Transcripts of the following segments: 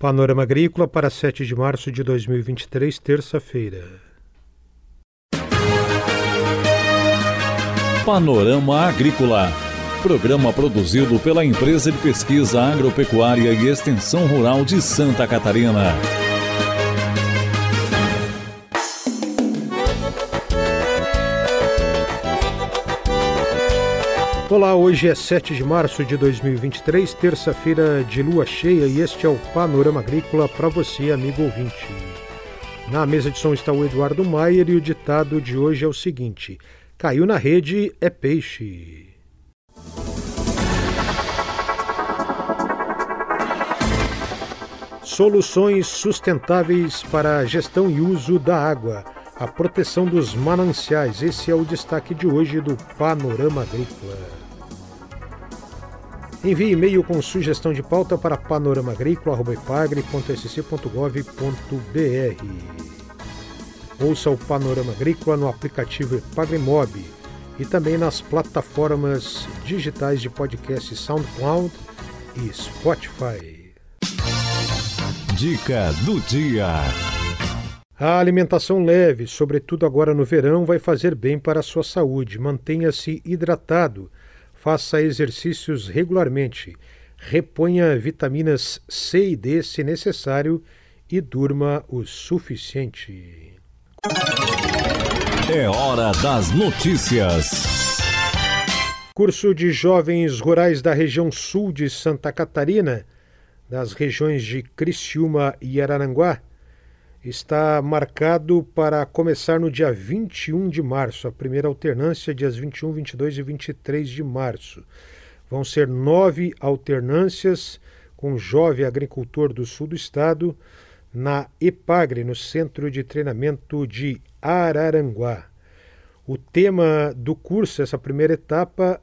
Panorama Agrícola para 7 de março de 2023, terça-feira. Panorama Agrícola. Programa produzido pela Empresa de Pesquisa Agropecuária e Extensão Rural de Santa Catarina. Olá, hoje é 7 de março de 2023, terça-feira de lua cheia, e este é o Panorama Agrícola para você, amigo ouvinte. Na mesa de som está o Eduardo Maier e o ditado de hoje é o seguinte: caiu na rede é peixe. Soluções sustentáveis para a gestão e uso da água a proteção dos mananciais. Esse é o destaque de hoje do Panorama Agrícola. Envie e-mail com sugestão de pauta para panoramaagrícola.sc.gov.br. Ouça o Panorama Agrícola no aplicativo Epagremob e também nas plataformas digitais de podcast SoundCloud e Spotify. Dica do dia. A alimentação leve, sobretudo agora no verão, vai fazer bem para a sua saúde. Mantenha-se hidratado faça exercícios regularmente, reponha vitaminas C e D se necessário e durma o suficiente. É hora das notícias. Curso de jovens rurais da região sul de Santa Catarina, das regiões de Criciúma e Araranguá, está marcado para começar no dia 21 de março, a primeira alternância, dias 21, 22 e 23 de março. Vão ser nove alternâncias com jovem agricultor do sul do estado na EPAGRE, no Centro de Treinamento de Araranguá. O tema do curso, essa primeira etapa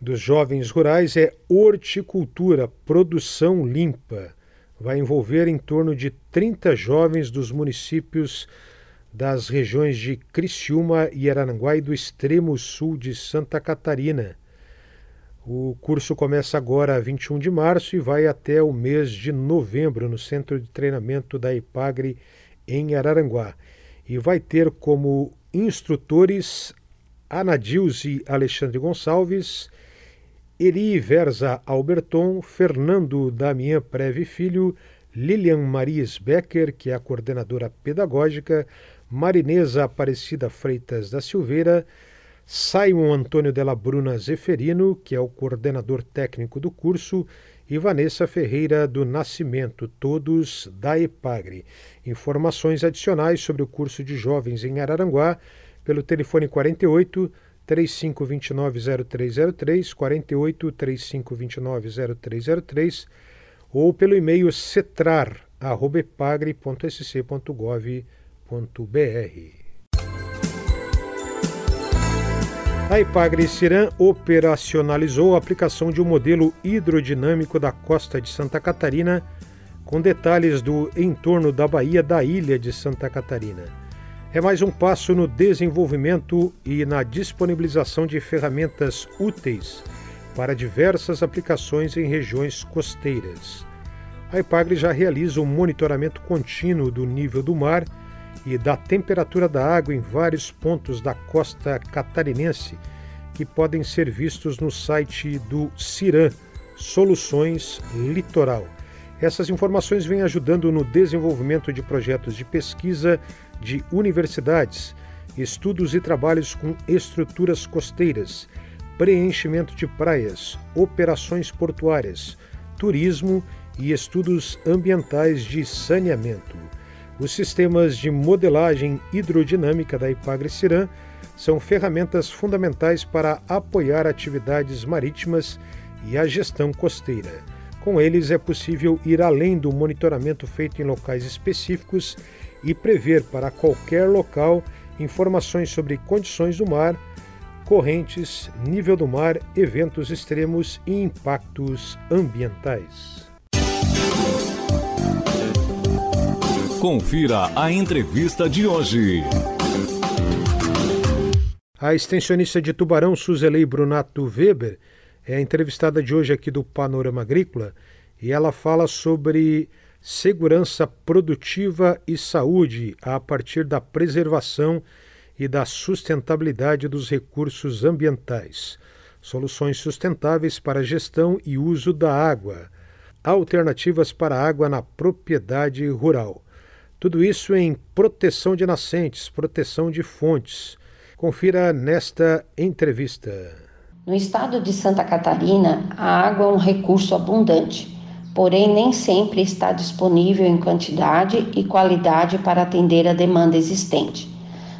dos jovens rurais, é horticultura, produção limpa vai envolver em torno de 30 jovens dos municípios das regiões de Criciúma e Arananguá e do extremo sul de Santa Catarina. O curso começa agora 21 de março e vai até o mês de novembro no Centro de Treinamento da IPAGRE em Araranguá. E vai ter como instrutores Anadilze Alexandre Gonçalves Eri Verza Alberton, Fernando Damian Preve Filho, Lilian Maries Becker, que é a coordenadora pedagógica, Marinesa Aparecida Freitas da Silveira, Simon Antônio Della Bruna Zeferino, que é o coordenador técnico do curso, e Vanessa Ferreira do Nascimento, todos da EPAGRE. Informações adicionais sobre o curso de jovens em Araranguá pelo telefone 48 3529-0303, 48 3529-0303 ou pelo e-mail cetrar.epagre.sc.gov.br. A Ipagre Ciran operacionalizou a aplicação de um modelo hidrodinâmico da costa de Santa Catarina, com detalhes do entorno da Baía da Ilha de Santa Catarina é mais um passo no desenvolvimento e na disponibilização de ferramentas úteis para diversas aplicações em regiões costeiras. A IPAGRE já realiza um monitoramento contínuo do nível do mar e da temperatura da água em vários pontos da costa catarinense, que podem ser vistos no site do CIRAM, Soluções Litoral. Essas informações vêm ajudando no desenvolvimento de projetos de pesquisa de universidades, estudos e trabalhos com estruturas costeiras, preenchimento de praias, operações portuárias, turismo e estudos ambientais de saneamento. Os sistemas de modelagem hidrodinâmica da Ipagre-Cirã são ferramentas fundamentais para apoiar atividades marítimas e a gestão costeira. Com eles é possível ir além do monitoramento feito em locais específicos e prever para qualquer local informações sobre condições do mar, correntes, nível do mar, eventos extremos e impactos ambientais. Confira a entrevista de hoje. A extensionista de Tubarão, Suzelei Brunato Weber, é a entrevistada de hoje aqui do Panorama Agrícola e ela fala sobre segurança produtiva e saúde a partir da preservação e da sustentabilidade dos recursos ambientais, soluções sustentáveis para gestão e uso da água, alternativas para água na propriedade rural. Tudo isso em proteção de nascentes, proteção de fontes. Confira nesta entrevista. No estado de Santa Catarina, a água é um recurso abundante, porém nem sempre está disponível em quantidade e qualidade para atender a demanda existente.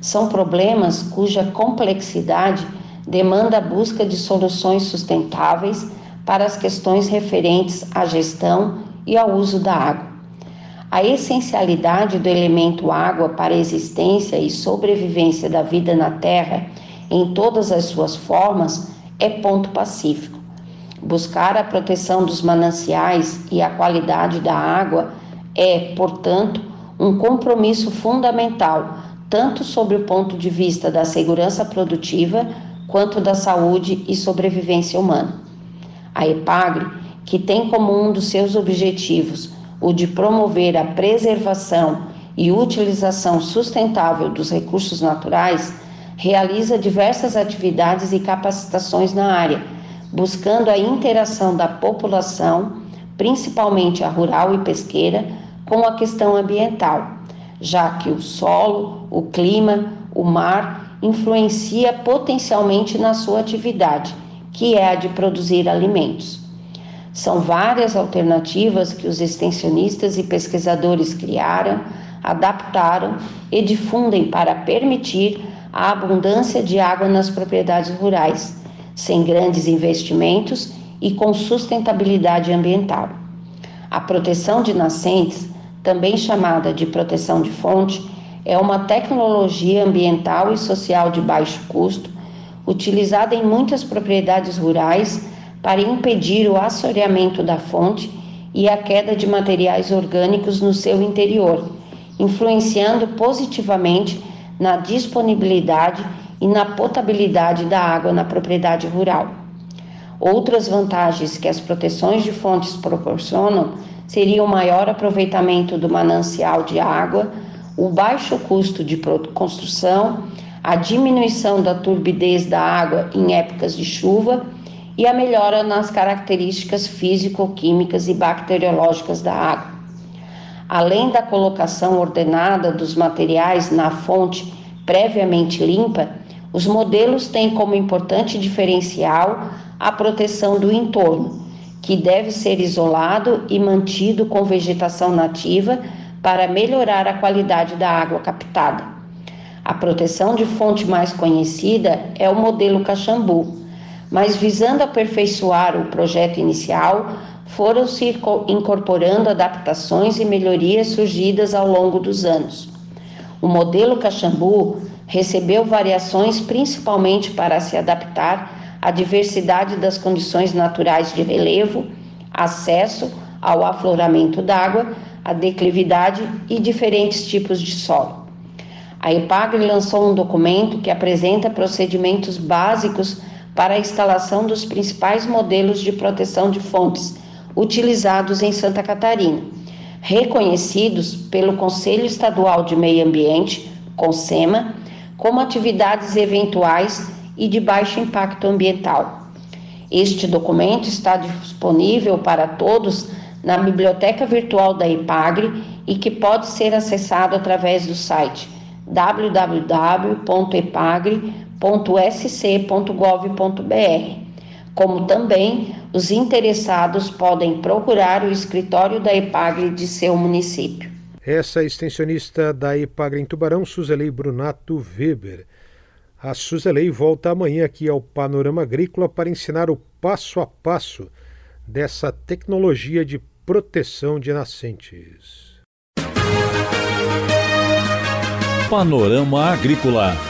São problemas cuja complexidade demanda a busca de soluções sustentáveis para as questões referentes à gestão e ao uso da água. A essencialidade do elemento água para a existência e sobrevivência da vida na Terra, em todas as suas formas, é ponto pacífico. Buscar a proteção dos mananciais e a qualidade da água é, portanto, um compromisso fundamental, tanto sob o ponto de vista da segurança produtiva quanto da saúde e sobrevivência humana. A EPAGRE, que tem como um dos seus objetivos o de promover a preservação e utilização sustentável dos recursos naturais, realiza diversas atividades e capacitações na área, buscando a interação da população, principalmente a rural e pesqueira, com a questão ambiental, já que o solo, o clima, o mar influencia potencialmente na sua atividade que é a de produzir alimentos. São várias alternativas que os extensionistas e pesquisadores criaram, adaptaram e difundem para permitir a abundância de água nas propriedades rurais, sem grandes investimentos e com sustentabilidade ambiental. A proteção de nascentes, também chamada de proteção de fonte, é uma tecnologia ambiental e social de baixo custo utilizada em muitas propriedades rurais para impedir o assoreamento da fonte e a queda de materiais orgânicos no seu interior, influenciando positivamente na disponibilidade e na potabilidade da água na propriedade rural. Outras vantagens que as proteções de fontes proporcionam seriam o maior aproveitamento do manancial de água, o baixo custo de construção, a diminuição da turbidez da água em épocas de chuva e a melhora nas características físico-químicas e bacteriológicas da água. Além da colocação ordenada dos materiais na fonte previamente limpa, os modelos têm como importante diferencial a proteção do entorno, que deve ser isolado e mantido com vegetação nativa para melhorar a qualidade da água captada. A proteção de fonte mais conhecida é o modelo Caxambu, mas visando aperfeiçoar o projeto inicial, foram-se incorporando adaptações e melhorias surgidas ao longo dos anos. O modelo Caxambu recebeu variações principalmente para se adaptar à diversidade das condições naturais de relevo, acesso ao afloramento d'água, a declividade e diferentes tipos de solo. A EPAGRE lançou um documento que apresenta procedimentos básicos para a instalação dos principais modelos de proteção de fontes utilizados em Santa Catarina, reconhecidos pelo Conselho Estadual de Meio Ambiente, CONSEMA, como atividades eventuais e de baixo impacto ambiental. Este documento está disponível para todos na biblioteca virtual da EPAGRE e que pode ser acessado através do site www.epagre.sc.gov.br. Como também os interessados podem procurar o escritório da EPAGRE de seu município. Essa é extensionista da EPAGRE em Tubarão, Suzelei Brunato Weber. A Suzelei volta amanhã aqui ao Panorama Agrícola para ensinar o passo a passo dessa tecnologia de proteção de nascentes. Panorama Agrícola.